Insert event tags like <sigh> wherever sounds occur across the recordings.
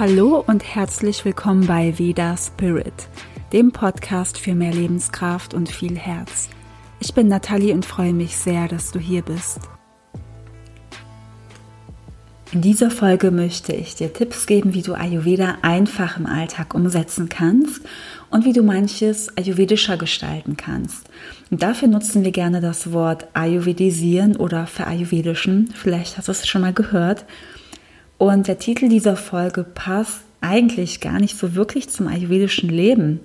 Hallo und herzlich willkommen bei Veda Spirit, dem Podcast für mehr Lebenskraft und viel Herz. Ich bin Nathalie und freue mich sehr, dass du hier bist. In dieser Folge möchte ich dir Tipps geben, wie du Ayurveda einfach im Alltag umsetzen kannst und wie du manches ayurvedischer gestalten kannst. Und dafür nutzen wir gerne das Wort Ayurvedisieren oder verayurvedischen. Vielleicht hast du es schon mal gehört. Und der Titel dieser Folge passt eigentlich gar nicht so wirklich zum ayurvedischen Leben.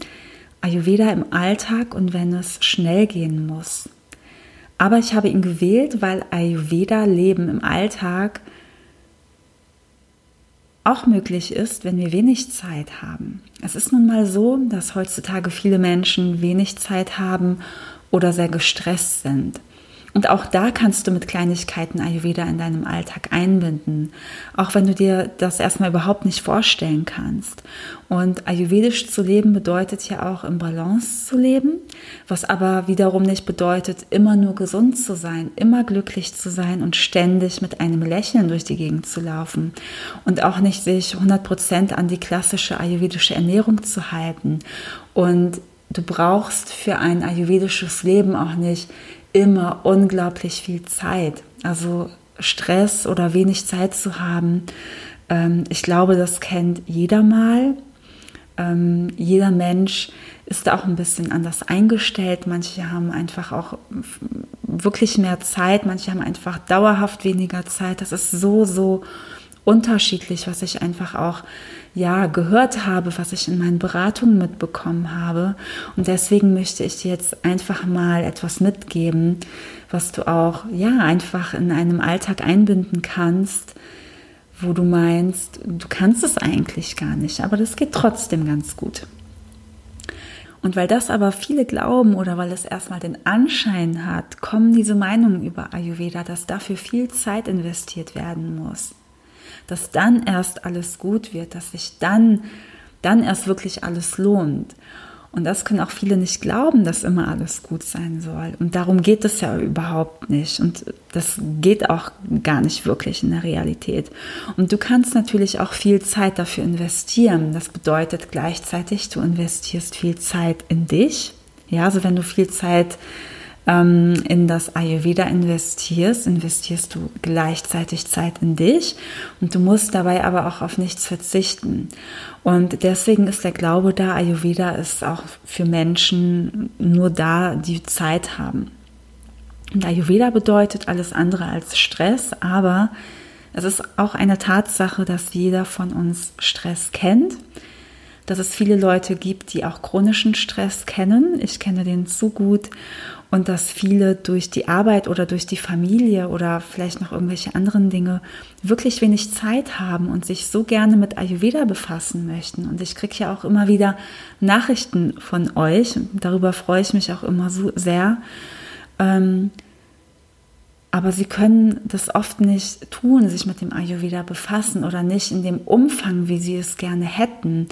Ayurveda im Alltag und wenn es schnell gehen muss. Aber ich habe ihn gewählt, weil Ayurveda-Leben im Alltag auch möglich ist, wenn wir wenig Zeit haben. Es ist nun mal so, dass heutzutage viele Menschen wenig Zeit haben oder sehr gestresst sind. Und auch da kannst du mit Kleinigkeiten Ayurveda in deinem Alltag einbinden, auch wenn du dir das erstmal überhaupt nicht vorstellen kannst. Und ayurvedisch zu leben bedeutet ja auch im Balance zu leben, was aber wiederum nicht bedeutet, immer nur gesund zu sein, immer glücklich zu sein und ständig mit einem Lächeln durch die Gegend zu laufen und auch nicht sich 100% an die klassische ayurvedische Ernährung zu halten. Und du brauchst für ein ayurvedisches Leben auch nicht immer unglaublich viel Zeit. Also Stress oder wenig Zeit zu haben, ähm, ich glaube, das kennt jeder mal. Ähm, jeder Mensch ist auch ein bisschen anders eingestellt. Manche haben einfach auch wirklich mehr Zeit, manche haben einfach dauerhaft weniger Zeit. Das ist so, so unterschiedlich, was ich einfach auch ja gehört habe, was ich in meinen Beratungen mitbekommen habe. Und deswegen möchte ich dir jetzt einfach mal etwas mitgeben, was du auch ja einfach in einem Alltag einbinden kannst, wo du meinst, du kannst es eigentlich gar nicht, aber das geht trotzdem ganz gut. Und weil das aber viele glauben oder weil es erstmal den Anschein hat, kommen diese Meinungen über Ayurveda, dass dafür viel Zeit investiert werden muss dass dann erst alles gut wird, dass sich dann, dann erst wirklich alles lohnt. Und das können auch viele nicht glauben, dass immer alles gut sein soll. Und darum geht es ja überhaupt nicht. Und das geht auch gar nicht wirklich in der Realität. Und du kannst natürlich auch viel Zeit dafür investieren. Das bedeutet gleichzeitig, du investierst viel Zeit in dich. Ja, also wenn du viel Zeit ähm, in das Ayurveda investierst, investierst du gleichzeitig Zeit in dich und du musst dabei aber auch auf nichts verzichten. Und deswegen ist der Glaube da, Ayurveda ist auch für Menschen nur da, die Zeit haben. Und Ayurveda bedeutet alles andere als Stress, aber es ist auch eine Tatsache, dass jeder von uns Stress kennt dass es viele Leute gibt, die auch chronischen Stress kennen. Ich kenne den zu gut und dass viele durch die Arbeit oder durch die Familie oder vielleicht noch irgendwelche anderen Dinge wirklich wenig Zeit haben und sich so gerne mit Ayurveda befassen möchten. Und ich kriege ja auch immer wieder Nachrichten von euch, darüber freue ich mich auch immer so sehr. Ähm, aber sie können das oft nicht tun, sich mit dem Ayurveda befassen oder nicht in dem Umfang, wie sie es gerne hätten,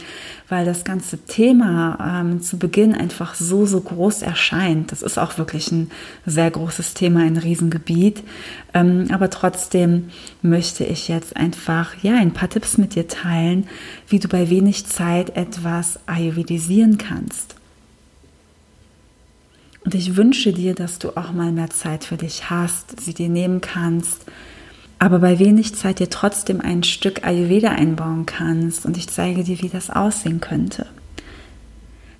weil das ganze Thema ähm, zu Beginn einfach so, so groß erscheint. Das ist auch wirklich ein sehr großes Thema, ein Riesengebiet. Ähm, aber trotzdem möchte ich jetzt einfach, ja, ein paar Tipps mit dir teilen, wie du bei wenig Zeit etwas ayurvedisieren kannst. Und ich wünsche dir, dass du auch mal mehr Zeit für dich hast, sie dir nehmen kannst, aber bei wenig Zeit dir trotzdem ein Stück Ayurveda einbauen kannst. Und ich zeige dir, wie das aussehen könnte.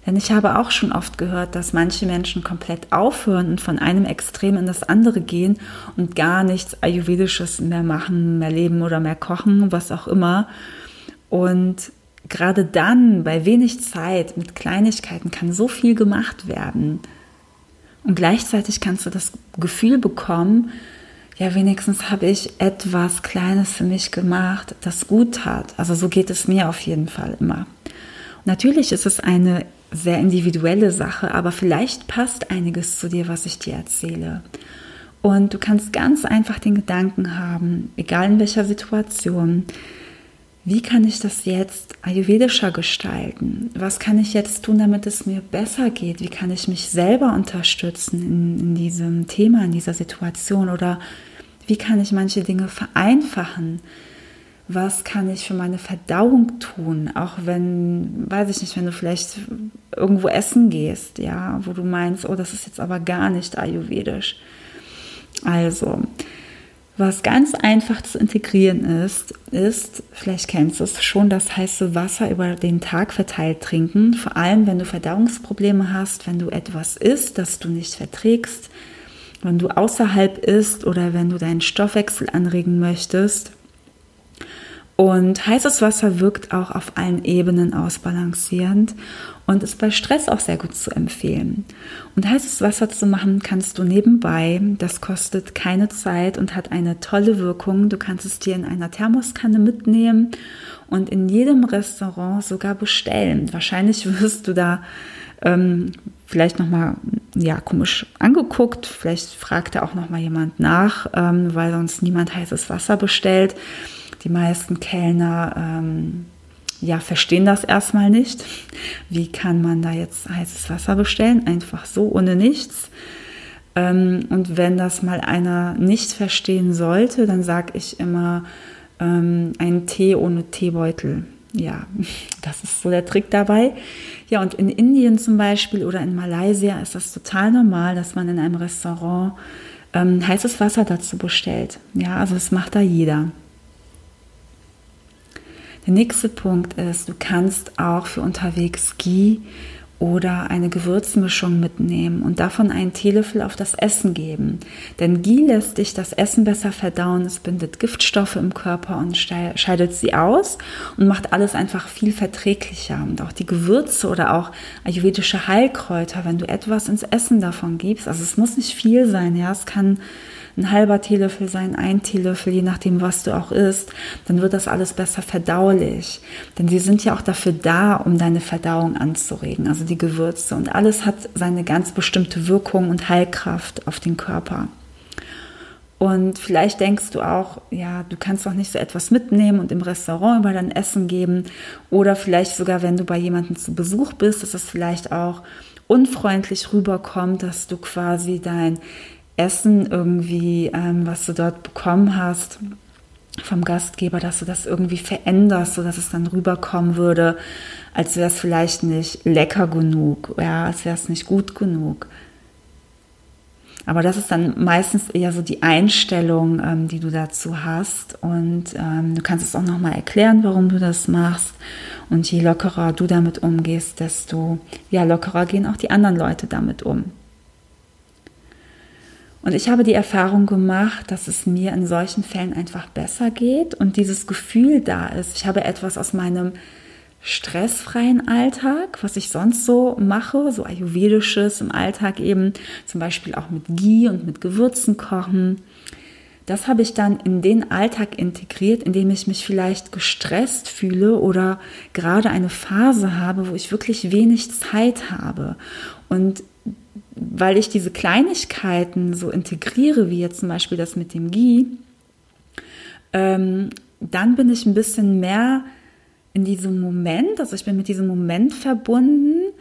Denn ich habe auch schon oft gehört, dass manche Menschen komplett aufhören und von einem Extrem in das andere gehen und gar nichts Ayurvedisches mehr machen, mehr leben oder mehr kochen, was auch immer. Und gerade dann, bei wenig Zeit, mit Kleinigkeiten, kann so viel gemacht werden. Und gleichzeitig kannst du das Gefühl bekommen, ja, wenigstens habe ich etwas Kleines für mich gemacht, das gut tat. Also so geht es mir auf jeden Fall immer. Natürlich ist es eine sehr individuelle Sache, aber vielleicht passt einiges zu dir, was ich dir erzähle. Und du kannst ganz einfach den Gedanken haben, egal in welcher Situation, wie kann ich das jetzt ayurvedischer gestalten? Was kann ich jetzt tun, damit es mir besser geht? Wie kann ich mich selber unterstützen in, in diesem Thema, in dieser Situation? Oder wie kann ich manche Dinge vereinfachen? was kann ich für meine Verdauung tun, auch wenn, weiß ich nicht, wenn du vielleicht irgendwo essen gehst, ja, wo du meinst, oh, das ist jetzt aber gar nicht ayurvedisch. Also, was ganz einfach zu integrieren ist, ist, vielleicht kennst du es schon, das heiße Wasser über den Tag verteilt trinken. Vor allem, wenn du Verdauungsprobleme hast, wenn du etwas isst, das du nicht verträgst, wenn du außerhalb isst oder wenn du deinen Stoffwechsel anregen möchtest. Und heißes Wasser wirkt auch auf allen Ebenen ausbalancierend und ist bei Stress auch sehr gut zu empfehlen. Und heißes Wasser zu machen kannst du nebenbei. Das kostet keine Zeit und hat eine tolle Wirkung. Du kannst es dir in einer Thermoskanne mitnehmen und in jedem Restaurant sogar bestellen. Wahrscheinlich <laughs> wirst du da ähm, vielleicht nochmal ja, komisch angeguckt. Vielleicht fragt da auch nochmal jemand nach, ähm, weil sonst niemand heißes Wasser bestellt. Die meisten Kellner ähm, ja, verstehen das erstmal nicht. Wie kann man da jetzt heißes Wasser bestellen? Einfach so, ohne nichts. Ähm, und wenn das mal einer nicht verstehen sollte, dann sage ich immer ähm, einen Tee ohne Teebeutel. Ja, <laughs> das ist so der Trick dabei. Ja, und in Indien zum Beispiel oder in Malaysia ist das total normal, dass man in einem Restaurant ähm, heißes Wasser dazu bestellt. Ja, also das macht da jeder. Der nächste Punkt ist, du kannst auch für unterwegs Ghee oder eine Gewürzmischung mitnehmen und davon einen Teelöffel auf das Essen geben. Denn Ghee lässt dich das Essen besser verdauen, es bindet Giftstoffe im Körper und scheidet sie aus und macht alles einfach viel verträglicher. Und auch die Gewürze oder auch ayurvedische Heilkräuter, wenn du etwas ins Essen davon gibst, also es muss nicht viel sein, ja, es kann ein halber Teelöffel sein, ein Teelöffel, je nachdem, was du auch isst, dann wird das alles besser verdaulich. Denn sie sind ja auch dafür da, um deine Verdauung anzuregen, also die Gewürze. Und alles hat seine ganz bestimmte Wirkung und Heilkraft auf den Körper. Und vielleicht denkst du auch, ja, du kannst doch nicht so etwas mitnehmen und im Restaurant über dein Essen geben. Oder vielleicht sogar, wenn du bei jemandem zu Besuch bist, dass es vielleicht auch unfreundlich rüberkommt, dass du quasi dein Essen irgendwie, ähm, was du dort bekommen hast vom Gastgeber, dass du das irgendwie veränderst, sodass es dann rüberkommen würde, als wäre es vielleicht nicht lecker genug, ja, als wäre es nicht gut genug. Aber das ist dann meistens eher so die Einstellung, ähm, die du dazu hast. Und ähm, du kannst es auch nochmal erklären, warum du das machst. Und je lockerer du damit umgehst, desto ja, lockerer gehen auch die anderen Leute damit um. Und ich habe die Erfahrung gemacht, dass es mir in solchen Fällen einfach besser geht und dieses Gefühl da ist. Ich habe etwas aus meinem stressfreien Alltag, was ich sonst so mache, so ayurvedisches im Alltag eben, zum Beispiel auch mit Ghee und mit Gewürzen kochen. Das habe ich dann in den Alltag integriert, indem ich mich vielleicht gestresst fühle oder gerade eine Phase habe, wo ich wirklich wenig Zeit habe. Und weil ich diese Kleinigkeiten so integriere, wie jetzt zum Beispiel das mit dem Ghee, ähm, dann bin ich ein bisschen mehr in diesem Moment, also ich bin mit diesem Moment verbunden,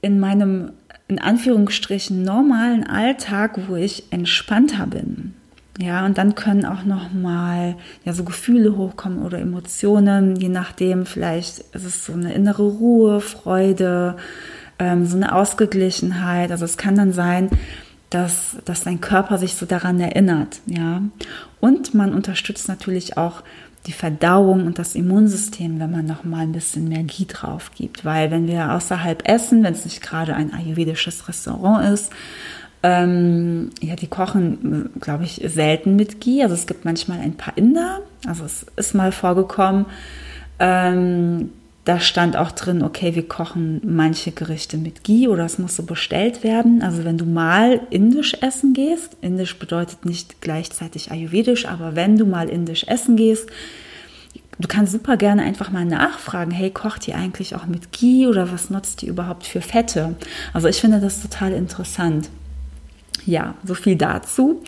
in meinem, in Anführungsstrichen, normalen Alltag, wo ich entspannter bin. Ja, und dann können auch noch mal ja so Gefühle hochkommen oder Emotionen, je nachdem, vielleicht ist es so eine innere Ruhe, Freude, ähm, so eine Ausgeglichenheit. Also es kann dann sein, dass, dass dein Körper sich so daran erinnert, ja. Und man unterstützt natürlich auch die Verdauung und das Immunsystem, wenn man noch mal ein bisschen mehr Ghee drauf gibt. Weil wenn wir außerhalb essen, wenn es nicht gerade ein ayurvedisches Restaurant ist, ähm, ja, die kochen, glaube ich, selten mit Ghee. Also es gibt manchmal ein paar Inder. Also es ist mal vorgekommen, ähm, da stand auch drin, okay, wir kochen manche Gerichte mit Ghee oder es muss so bestellt werden. Also wenn du mal indisch essen gehst, indisch bedeutet nicht gleichzeitig ayurvedisch, aber wenn du mal indisch essen gehst, du kannst super gerne einfach mal nachfragen, hey, kocht ihr eigentlich auch mit Ghee oder was nutzt ihr überhaupt für Fette? Also ich finde das total interessant. Ja, so viel dazu.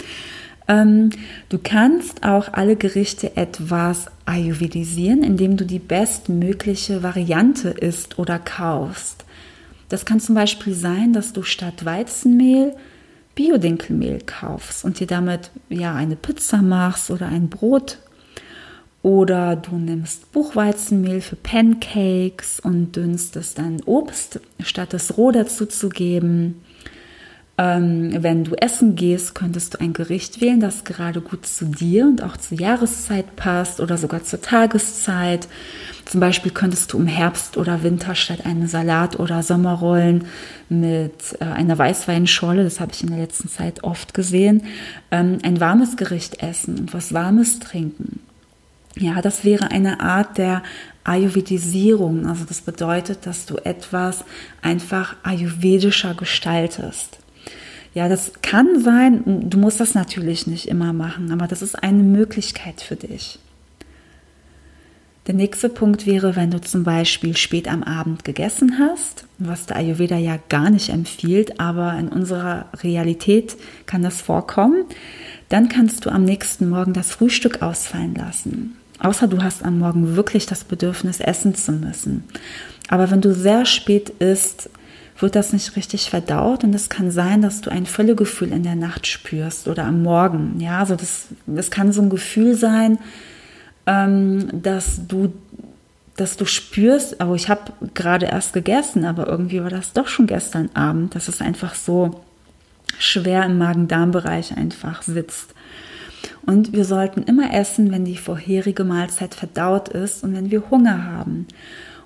Ähm, du kannst auch alle Gerichte etwas ayurvedisieren, indem du die bestmögliche Variante isst oder kaufst. Das kann zum Beispiel sein, dass du statt Weizenmehl Biodinkelmehl kaufst und dir damit ja eine Pizza machst oder ein Brot. Oder du nimmst Buchweizenmehl für Pancakes und dünstest dann Obst, statt es roh dazu zu geben. Ähm, wenn du essen gehst, könntest du ein Gericht wählen, das gerade gut zu dir und auch zur Jahreszeit passt oder sogar zur Tageszeit. Zum Beispiel könntest du im Herbst oder Winter statt einem Salat oder Sommerrollen mit äh, einer Weißweinschorle, das habe ich in der letzten Zeit oft gesehen, ähm, ein warmes Gericht essen und was Warmes trinken. Ja, das wäre eine Art der Ayurvedisierung. Also das bedeutet, dass du etwas einfach ayurvedischer gestaltest. Ja, das kann sein, du musst das natürlich nicht immer machen, aber das ist eine Möglichkeit für dich. Der nächste Punkt wäre, wenn du zum Beispiel spät am Abend gegessen hast, was der Ayurveda ja gar nicht empfiehlt, aber in unserer Realität kann das vorkommen, dann kannst du am nächsten Morgen das Frühstück ausfallen lassen. Außer du hast am Morgen wirklich das Bedürfnis, essen zu müssen. Aber wenn du sehr spät isst, wird das nicht richtig verdaut und es kann sein, dass du ein Völlegefühl in der Nacht spürst oder am Morgen. Ja, also das, das kann so ein Gefühl sein, ähm, dass du dass du spürst, oh, ich habe gerade erst gegessen, aber irgendwie war das doch schon gestern Abend, dass es einfach so schwer im Magen-Darm-Bereich einfach sitzt. Und wir sollten immer essen, wenn die vorherige Mahlzeit verdaut ist und wenn wir Hunger haben.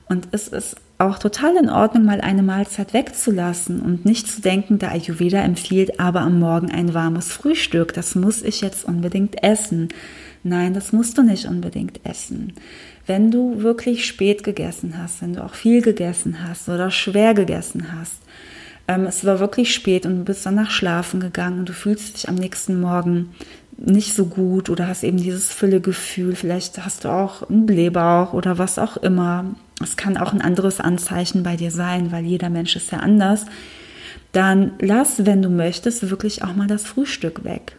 Und es ist auch total in Ordnung, mal eine Mahlzeit wegzulassen und nicht zu denken, der Ayurveda empfiehlt aber am Morgen ein warmes Frühstück. Das muss ich jetzt unbedingt essen. Nein, das musst du nicht unbedingt essen. Wenn du wirklich spät gegessen hast, wenn du auch viel gegessen hast oder schwer gegessen hast, ähm, es war wirklich spät und du bist danach schlafen gegangen und du fühlst dich am nächsten Morgen nicht so gut oder hast eben dieses Füllegefühl, vielleicht hast du auch einen Blähbauch oder was auch immer. Es kann auch ein anderes Anzeichen bei dir sein, weil jeder Mensch ist ja anders. Dann lass, wenn du möchtest, wirklich auch mal das Frühstück weg.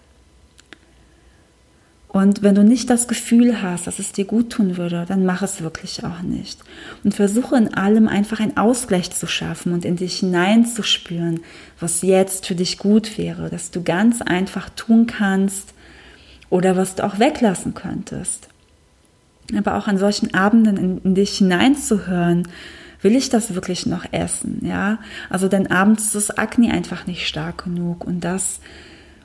Und wenn du nicht das Gefühl hast, dass es dir gut tun würde, dann mach es wirklich auch nicht. Und versuche in allem einfach einen Ausgleich zu schaffen und in dich hineinzuspüren, was jetzt für dich gut wäre, dass du ganz einfach tun kannst, oder was du auch weglassen könntest. Aber auch an solchen Abenden in, in dich hineinzuhören, will ich das wirklich noch essen, ja? Also denn abends ist das Akne einfach nicht stark genug und das,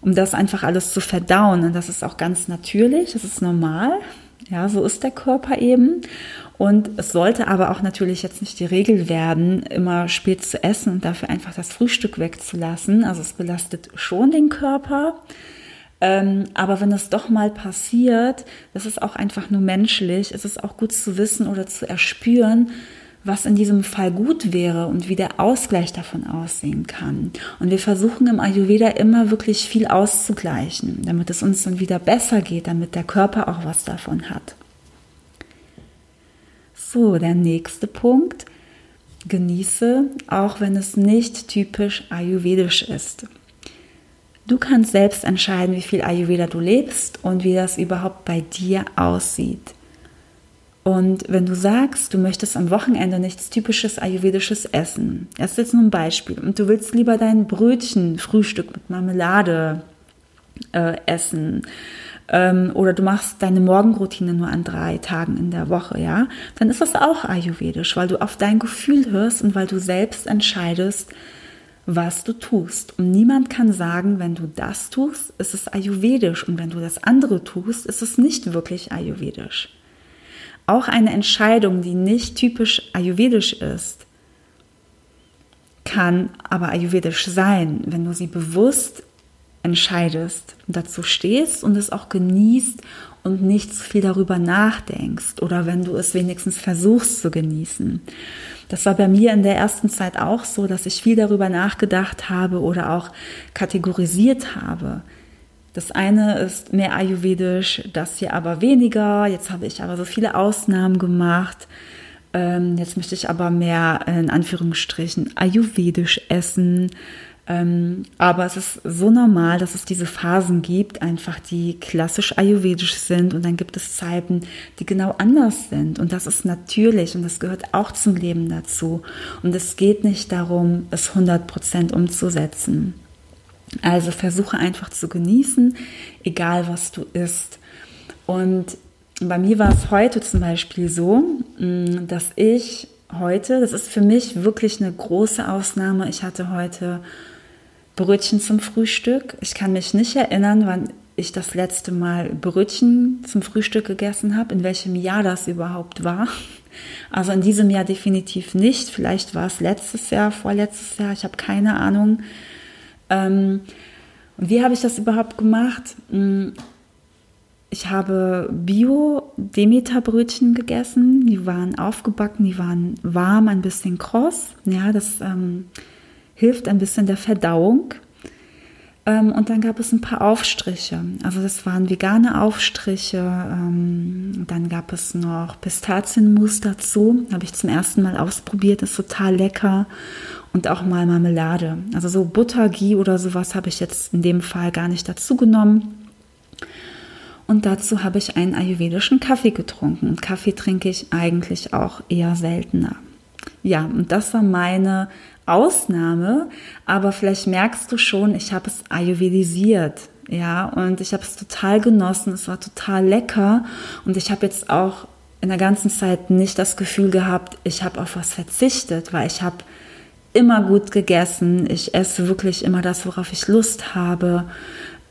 um das einfach alles zu verdauen. Und das ist auch ganz natürlich, das ist normal, ja, so ist der Körper eben. Und es sollte aber auch natürlich jetzt nicht die Regel werden, immer spät zu essen und dafür einfach das Frühstück wegzulassen, also es belastet schon den Körper, ähm, aber wenn es doch mal passiert, das ist auch einfach nur menschlich, es ist auch gut zu wissen oder zu erspüren, was in diesem Fall gut wäre und wie der Ausgleich davon aussehen kann. Und wir versuchen im Ayurveda immer wirklich viel auszugleichen, damit es uns dann wieder besser geht, damit der Körper auch was davon hat. So, der nächste Punkt. Genieße, auch wenn es nicht typisch ayurvedisch ist. Du kannst selbst entscheiden, wie viel Ayurveda du lebst und wie das überhaupt bei dir aussieht. Und wenn du sagst, du möchtest am Wochenende nichts typisches ayurvedisches essen, das ist jetzt nur ein Beispiel, und du willst lieber dein Brötchen, Frühstück mit Marmelade äh, essen, ähm, oder du machst deine Morgenroutine nur an drei Tagen in der Woche, ja, dann ist das auch ayurvedisch, weil du auf dein Gefühl hörst und weil du selbst entscheidest, was du tust. Und niemand kann sagen, wenn du das tust, ist es ayurvedisch und wenn du das andere tust, ist es nicht wirklich ayurvedisch. Auch eine Entscheidung, die nicht typisch ayurvedisch ist, kann aber ayurvedisch sein, wenn du sie bewusst entscheidest, dazu stehst und es auch genießt und nicht zu viel darüber nachdenkst oder wenn du es wenigstens versuchst zu genießen. Das war bei mir in der ersten Zeit auch so, dass ich viel darüber nachgedacht habe oder auch kategorisiert habe. Das eine ist mehr ayurvedisch, das hier aber weniger. Jetzt habe ich aber so viele Ausnahmen gemacht. Ähm, jetzt möchte ich aber mehr in Anführungsstrichen ayurvedisch essen. Ähm, aber es ist so normal, dass es diese Phasen gibt, einfach die klassisch ayurvedisch sind und dann gibt es Zeiten, die genau anders sind und das ist natürlich und das gehört auch zum Leben dazu und es geht nicht darum, es 100% umzusetzen. Also versuche einfach zu genießen, egal was du isst. Und bei mir war es heute zum Beispiel so, mm, dass ich heute, das ist für mich wirklich eine große Ausnahme, ich hatte heute Brötchen zum Frühstück. Ich kann mich nicht erinnern, wann ich das letzte Mal Brötchen zum Frühstück gegessen habe, in welchem Jahr das überhaupt war. <laughs> Also in diesem Jahr definitiv nicht. Vielleicht war es letztes Jahr, vorletztes Jahr, ich habe keine Ahnung. Ähm, wie habe ich das überhaupt gemacht? Hm, ich habe Bio-Demeter-Brötchen gegessen. Die waren aufgebacken, die waren warm, ein bisschen kross. Ja, das ähm, hilft ein bisschen der Verdauung. Ähm, und dann gab es ein paar Aufstriche. Also das waren vegane Aufstriche. Ähm, dann gab es noch Pistazienmus dazu. Habe ich zum ersten Mal ausprobiert. Ist total lecker. Und auch mal Marmelade. Also so Butter, Ghee oder sowas habe ich jetzt in dem Fall gar nicht dazu genommen. Und dazu habe ich einen ayurvedischen Kaffee getrunken. Und Kaffee trinke ich eigentlich auch eher seltener. Ja, und das war meine Ausnahme, aber vielleicht merkst du schon, ich habe es ayurvedisiert. Ja, und ich habe es total genossen, es war total lecker und ich habe jetzt auch in der ganzen Zeit nicht das Gefühl gehabt, ich habe auf was verzichtet, weil ich habe immer gut gegessen, ich esse wirklich immer das, worauf ich Lust habe.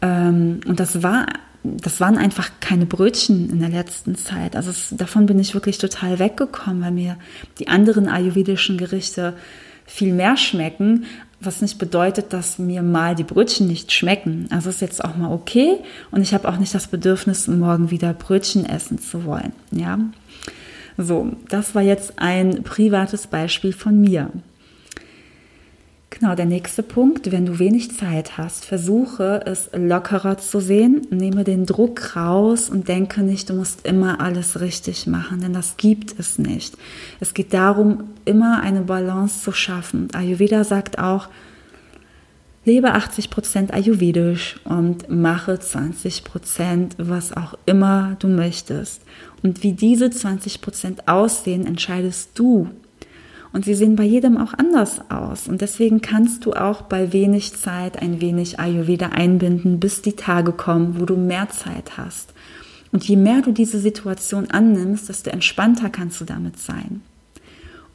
Ähm, und das war das waren einfach keine Brötchen in der letzten Zeit. Also es, davon bin ich wirklich total weggekommen, weil mir die anderen ayurvedischen Gerichte viel mehr schmecken, was nicht bedeutet, dass mir mal die Brötchen nicht schmecken. Also ist jetzt auch mal okay und ich habe auch nicht das Bedürfnis, morgen wieder Brötchen essen zu wollen. Ja, so, das war jetzt ein privates Beispiel von mir. Genau, der nächste Punkt, wenn du wenig Zeit hast, versuche es lockerer zu sehen, nehme den Druck raus und denke nicht, du musst immer alles richtig machen, denn das gibt es nicht. Es geht darum, immer eine Balance zu schaffen. Ayurveda sagt auch, lebe 80% ayurvedisch und mache 20%, was auch immer du möchtest. Und wie diese 20% aussehen, entscheidest du. Und sie sehen bei jedem auch anders aus. Und deswegen kannst du auch bei wenig Zeit ein wenig Ayurveda einbinden, bis die Tage kommen, wo du mehr Zeit hast. Und je mehr du diese Situation annimmst, desto entspannter kannst du damit sein.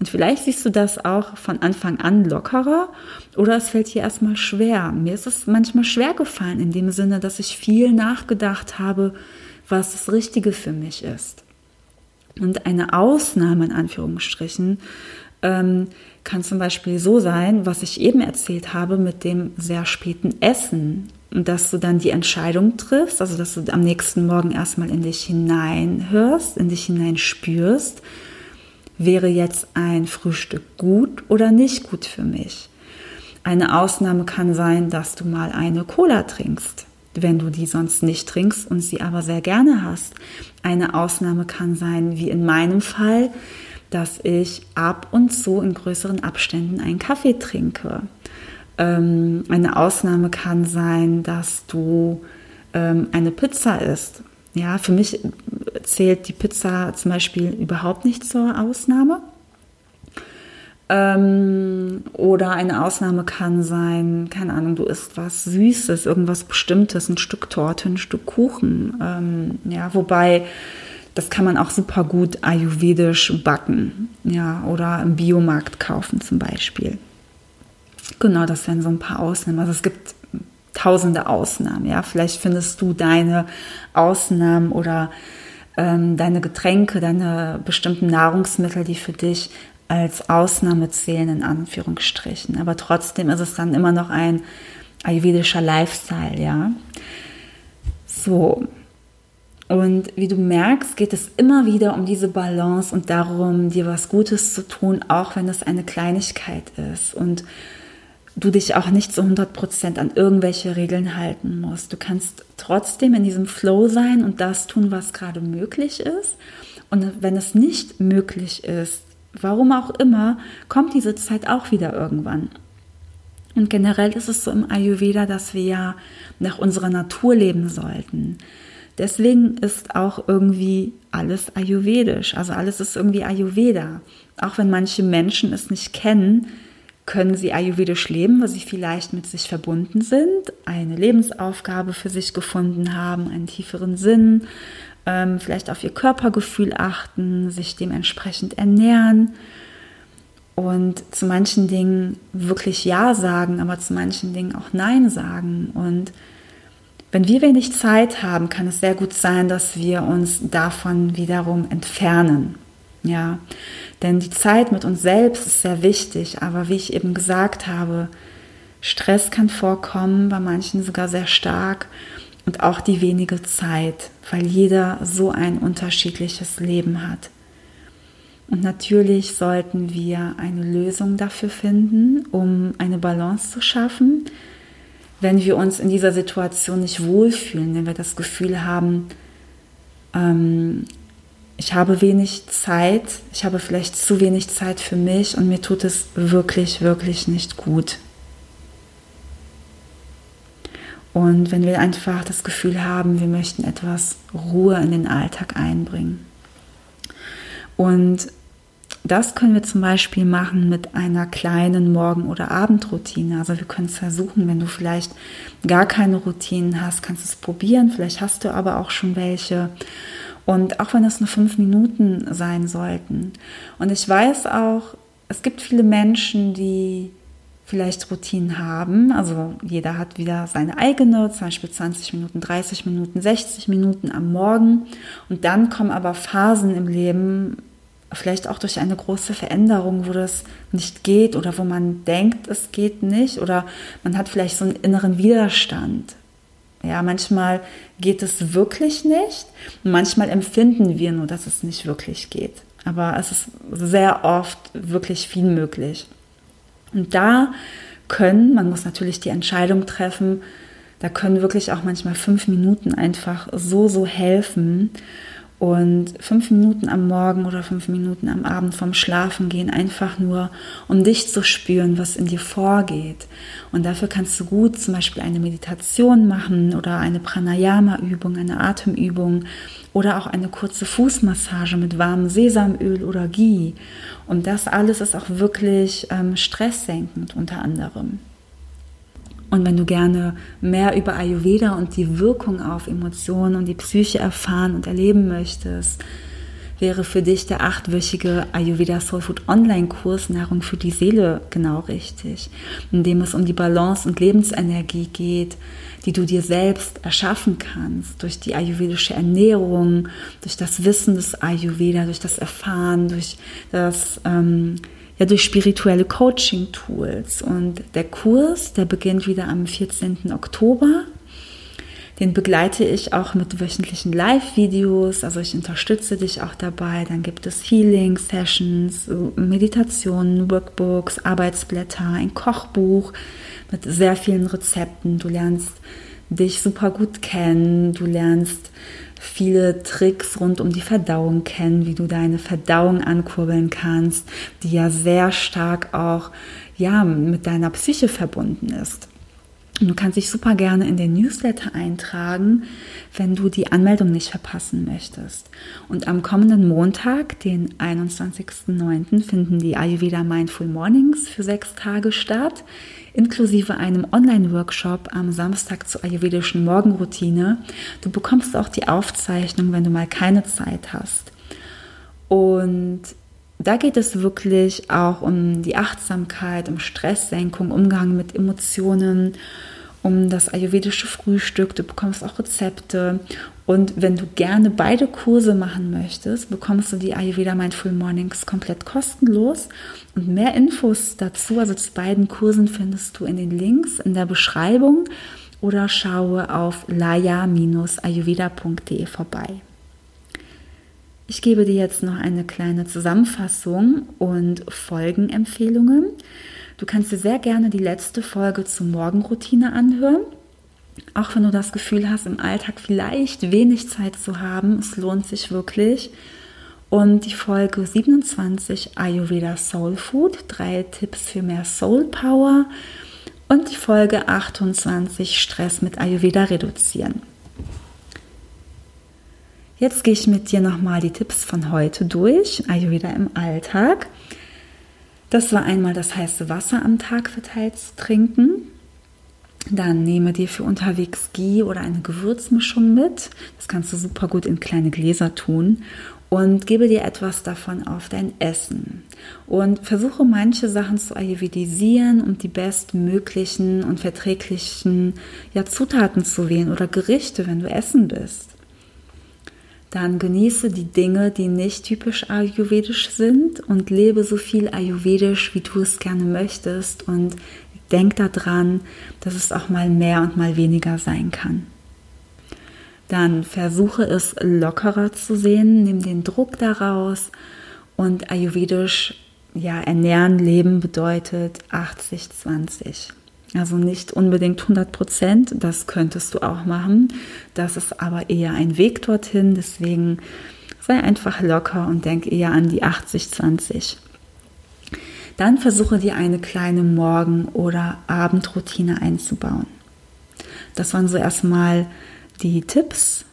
Und vielleicht siehst du das auch von Anfang an lockerer oder es fällt dir erstmal schwer. Mir ist es manchmal schwer gefallen in dem Sinne, dass ich viel nachgedacht habe, was das Richtige für mich ist. Und eine Ausnahme in Anführungsstrichen ähm, kann zum Beispiel so sein, was ich eben erzählt habe mit dem sehr späten Essen. Und dass du dann die Entscheidung triffst, also dass du am nächsten Morgen erstmal in dich hineinhörst, in dich hineinspürst, wäre jetzt ein Frühstück gut oder nicht gut für mich. Eine Ausnahme kann sein, dass du mal eine Cola trinkst, wenn du die sonst nicht trinkst und sie aber sehr gerne hast. Eine Ausnahme kann sein, wie in meinem Fall, dass ich ab und zu in größeren Abständen einen Kaffee trinke. Ähm, eine Ausnahme kann sein, dass du ähm, eine Pizza isst. Ja, für mich zählt die Pizza zum Beispiel überhaupt nicht zur Ausnahme. Ähm, oder eine Ausnahme kann sein, keine Ahnung, du isst was Süßes, irgendwas Bestimmtes, ein Stück Torte, ein Stück Kuchen. Ähm, ja, wobei das kann man auch super gut ayurvedisch backen, ja, oder im Biomarkt kaufen zum Beispiel. Genau, das wären so ein paar Ausnahmen. Also es gibt tausende Ausnahmen, ja. Vielleicht findest du deine Ausnahmen oder ähm, deine Getränke, deine bestimmten Nahrungsmittel, die für dich als Ausnahme zählen, in Anführungsstrichen. Aber trotzdem ist es dann immer noch ein ayurvedischer Lifestyle, ja. So, und wie du merkst, geht es immer wieder um diese Balance und darum, dir was Gutes zu tun, auch wenn es eine Kleinigkeit ist. Und du dich auch nicht zu 100% an irgendwelche Regeln halten musst. Du kannst trotzdem in diesem Flow sein und das tun, was gerade möglich ist. Und wenn es nicht möglich ist, warum auch immer, kommt diese Zeit auch wieder irgendwann. Und generell ist es so im Ayurveda, dass wir ja nach unserer Natur leben sollten. Deswegen ist auch irgendwie alles ayurvedisch. Also alles ist irgendwie Ayurveda. Auch wenn manche Menschen es nicht kennen, können sie ayurvedisch leben, weil sie vielleicht mit sich verbunden sind, eine Lebensaufgabe für sich gefunden haben, einen tieferen Sinn, ähm, vielleicht auf ihr Körpergefühl achten, sich dementsprechend ernähren und zu manchen Dingen wirklich Ja sagen, aber zu manchen Dingen auch Nein sagen. Und wenn wir wenig Zeit haben, kann es sehr gut sein, dass wir uns davon wiederum entfernen. Ja, denn die Zeit mit uns selbst ist sehr wichtig, aber wie ich eben gesagt habe, Stress kann vorkommen, bei manchen sogar sehr stark und auch die wenige Zeit, weil jeder so ein unterschiedliches Leben hat. Und natürlich sollten wir eine Lösung dafür finden, um eine Balance zu schaffen, wenn wir uns in dieser Situation nicht wohlfühlen, wenn wir das Gefühl haben, ähm, ich habe wenig Zeit, ich habe vielleicht zu wenig Zeit für mich und mir tut es wirklich, wirklich nicht gut. Und wenn wir einfach das Gefühl haben, wir möchten etwas Ruhe in den Alltag einbringen. Und das können wir zum Beispiel machen mit einer kleinen Morgen- oder Abendroutine. Also wir können es versuchen, wenn du vielleicht gar keine Routinen hast, kannst du es probieren. Vielleicht hast du aber auch schon welche. Und auch wenn es nur fünf Minuten sein sollten. Und ich weiß auch, es gibt viele Menschen, die vielleicht Routinen haben. Also jeder hat wieder seine eigene, zum Beispiel 20 Minuten, 30 Minuten, 60 Minuten am Morgen. Und dann kommen aber Phasen im Leben, vielleicht auch durch eine große Veränderung, wo das nicht geht oder wo man denkt, es geht nicht oder man hat vielleicht so einen inneren Widerstand. Ja, manchmal geht es wirklich nicht und manchmal empfinden wir nur, dass es nicht wirklich geht. Aber es ist sehr oft wirklich viel möglich. Und da können, man muss natürlich die Entscheidung treffen, da können wirklich auch manchmal fünf Minuten einfach so, so helfen. Und fünf Minuten am Morgen oder fünf Minuten am Abend vom Schlafen gehen, einfach nur, um dich zu spüren, was in dir vorgeht. Und dafür kannst du gut zum Beispiel eine Meditation machen oder eine Pranayama-Übung, eine Atemübung oder auch eine kurze Fußmassage mit warmem Sesamöl oder Ghee. Und das alles ist auch wirklich ähm, stresssenkend unter anderem. Und wenn du gerne mehr über Ayurveda und die Wirkung auf Emotionen und die Psyche erfahren und erleben möchtest, wäre für dich der achtwöchige Ayurveda Soul Food Online-Kurs Nahrung für die Seele genau richtig, in dem es um die Balance und Lebensenergie geht, die du dir selbst erschaffen kannst durch die ayurvedische Ernährung, durch das Wissen des Ayurveda, durch das Erfahren, durch das ähm, ja durch spirituelle Coaching-Tools. Und der Kurs, der beginnt wieder am 14. Oktober. Den begleite ich auch mit wöchentlichen Live-Videos, also ich unterstütze dich auch dabei. Dann gibt es Healing-Sessions, Meditationen, Workbooks, Arbeitsblätter, ein Kochbuch mit sehr vielen Rezepten. Du lernst dich super gut kennen, du lernst viele Tricks rund um die Verdauung kennen, wie du deine Verdauung ankurbeln kannst, die ja sehr stark auch ja mit deiner Psyche verbunden ist. Und du kannst dich super gerne in den Newsletter eintragen, wenn du die Anmeldung nicht verpassen möchtest. Und am kommenden Montag, den 21.09., finden die Ayurveda Mindful Mornings für sechs Tage statt inklusive einem Online-Workshop am Samstag zur ayurvedischen Morgenroutine. Du bekommst auch die Aufzeichnung, wenn du mal keine Zeit hast. Und da geht es wirklich auch um die Achtsamkeit, um Stresssenkung, Umgang mit Emotionen, um das ayurvedische Frühstück. Du bekommst auch Rezepte und wenn du gerne beide Kurse machen möchtest, bekommst du die Ayurveda Mindful Mornings komplett kostenlos. Und mehr Infos dazu, also zu beiden Kursen, findest du in den Links in der Beschreibung oder schaue auf laya-ayurveda.de vorbei. Ich gebe dir jetzt noch eine kleine Zusammenfassung und Folgenempfehlungen. Du kannst dir sehr gerne die letzte Folge zur Morgenroutine anhören. Auch wenn du das Gefühl hast, im Alltag vielleicht wenig Zeit zu haben, es lohnt sich wirklich. Und die Folge 27 Ayurveda Soul Food, drei Tipps für mehr Soul Power. Und die Folge 28 Stress mit Ayurveda reduzieren. Jetzt gehe ich mit dir nochmal die Tipps von heute durch, Ayurveda im Alltag. Das war einmal das heiße Wasser am Tag verteilt zu trinken. Dann nehme dir für unterwegs Ghee oder eine Gewürzmischung mit. Das kannst du super gut in kleine Gläser tun und gebe dir etwas davon auf dein Essen. Und versuche manche Sachen zu ayurvedisieren und die bestmöglichen und verträglichen ja, Zutaten zu wählen oder Gerichte, wenn du essen bist. Dann genieße die Dinge, die nicht typisch ayurvedisch sind und lebe so viel ayurvedisch, wie du es gerne möchtest und denk daran, dass es auch mal mehr und mal weniger sein kann. Dann versuche es lockerer zu sehen, nimm den Druck daraus und ayurvedisch ja, ernähren, leben bedeutet 80-20. Also nicht unbedingt 100 Prozent, das könntest du auch machen. Das ist aber eher ein Weg dorthin. Deswegen sei einfach locker und denk eher an die 80-20. Dann versuche dir eine kleine Morgen- oder Abendroutine einzubauen. Das waren so erstmal die Tipps.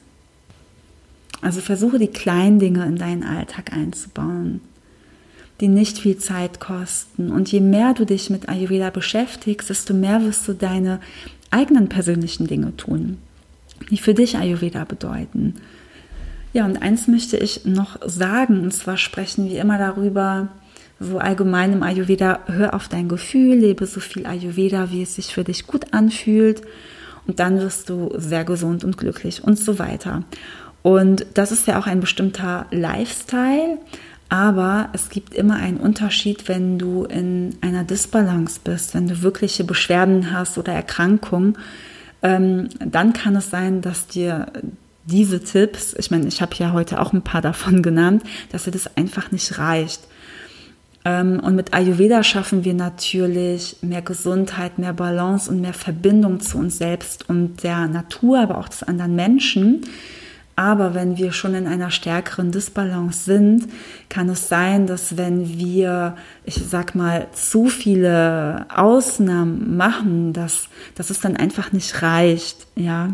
Also versuche die kleinen Dinge in deinen Alltag einzubauen, die nicht viel Zeit kosten. Und je mehr du dich mit Ayurveda beschäftigst, desto mehr wirst du deine eigenen persönlichen Dinge tun, die für dich Ayurveda bedeuten. Ja, und eins möchte ich noch sagen, und zwar sprechen wir immer darüber, so allgemein im Ayurveda, hör auf dein Gefühl, lebe so viel Ayurveda, wie es sich für dich gut anfühlt und dann wirst du sehr gesund und glücklich und so weiter. Und das ist ja auch ein bestimmter Lifestyle, aber es gibt immer einen Unterschied, wenn du in einer Disbalance bist, wenn du wirkliche Beschwerden hast oder Erkrankungen, ähm, dann kann es sein, dass dir diese Tipps, ich meine, ich habe ja heute auch ein paar davon genannt, dass dir das einfach nicht reicht. Ähm, und mit Ayurveda schaffen wir natürlich mehr Gesundheit, mehr Balance und mehr Verbindung zu uns selbst und der Natur, aber auch zu anderen Menschen. Aber wenn wir schon in einer stärkeren Disbalance sind, kann es sein, dass wenn wir, ich sag mal, zu viele Ausnahmen machen, dass, dass es dann einfach nicht reicht, ja.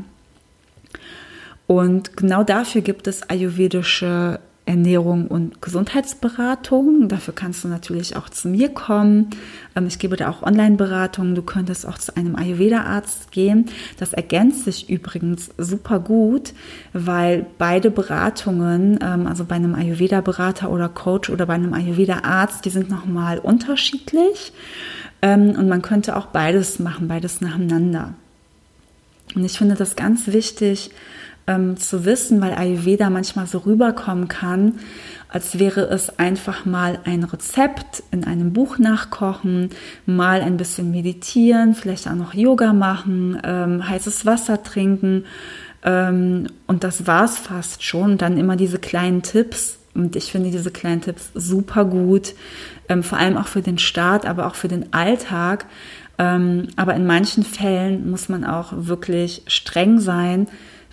Und genau dafür gibt es ayurvedische Ernährung und Gesundheitsberatung. Dafür kannst du natürlich auch zu mir kommen. Ähm, ich gebe da auch Online-Beratungen. Du könntest auch zu einem Ayurveda-Arzt gehen. Das ergänzt sich übrigens super gut, weil beide Beratungen, ähm, also bei einem Ayurveda-Berater oder Coach oder bei einem Ayurveda-Arzt, die sind nochmal unterschiedlich. Ähm, und man könnte auch beides machen, beides nacheinander. Und ich finde das ganz wichtig, ähm, zu wissen, weil Ayurveda manchmal so rüberkommen kann, als wäre es einfach mal ein Rezept in einem Buch nachkochen, mal ein bisschen meditieren, vielleicht auch noch Yoga machen, ähm, heißes Wasser trinken ähm, und das war's fast schon. Dann immer diese kleinen Tipps und ich finde diese kleinen Tipps super gut, ähm, vor allem auch für den Start, aber auch für den Alltag. Ähm, aber in manchen Fällen muss man auch wirklich streng sein,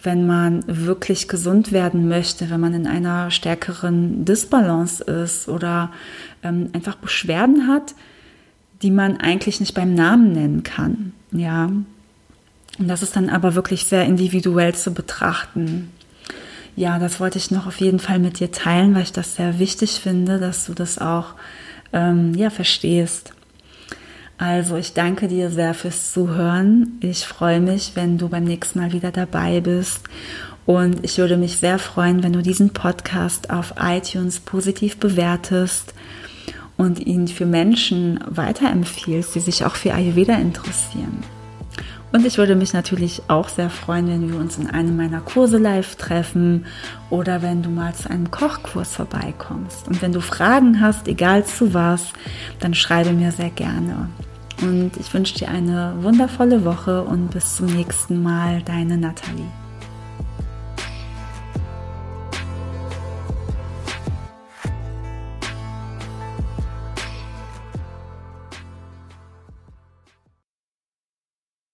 wenn man wirklich gesund werden möchte, wenn man in einer stärkeren Disbalance ist oder ähm, einfach Beschwerden hat, die man eigentlich nicht beim Namen nennen kann. Ja. Und das ist dann aber wirklich sehr individuell zu betrachten. Ja, das wollte ich noch auf jeden Fall mit dir teilen, weil ich das sehr wichtig finde, dass du das auch ähm, ja, verstehst. Also ich danke dir sehr fürs Zuhören. Ich freue mich, wenn du beim nächsten Mal wieder dabei bist. Und ich würde mich sehr freuen, wenn du diesen Podcast auf iTunes positiv bewertest und ihn für Menschen weiterempfiehlst, die sich auch für Ayurveda interessieren. Und ich würde mich natürlich auch sehr freuen, wenn wir uns in einem meiner Kurse live treffen oder wenn du mal zu einem Kochkurs vorbeikommst. Und wenn du Fragen hast, egal zu was, dann schreibe mir sehr gerne. Und ich wünsche dir eine wundervolle Woche und bis zum nächsten Mal, deine Nathalie.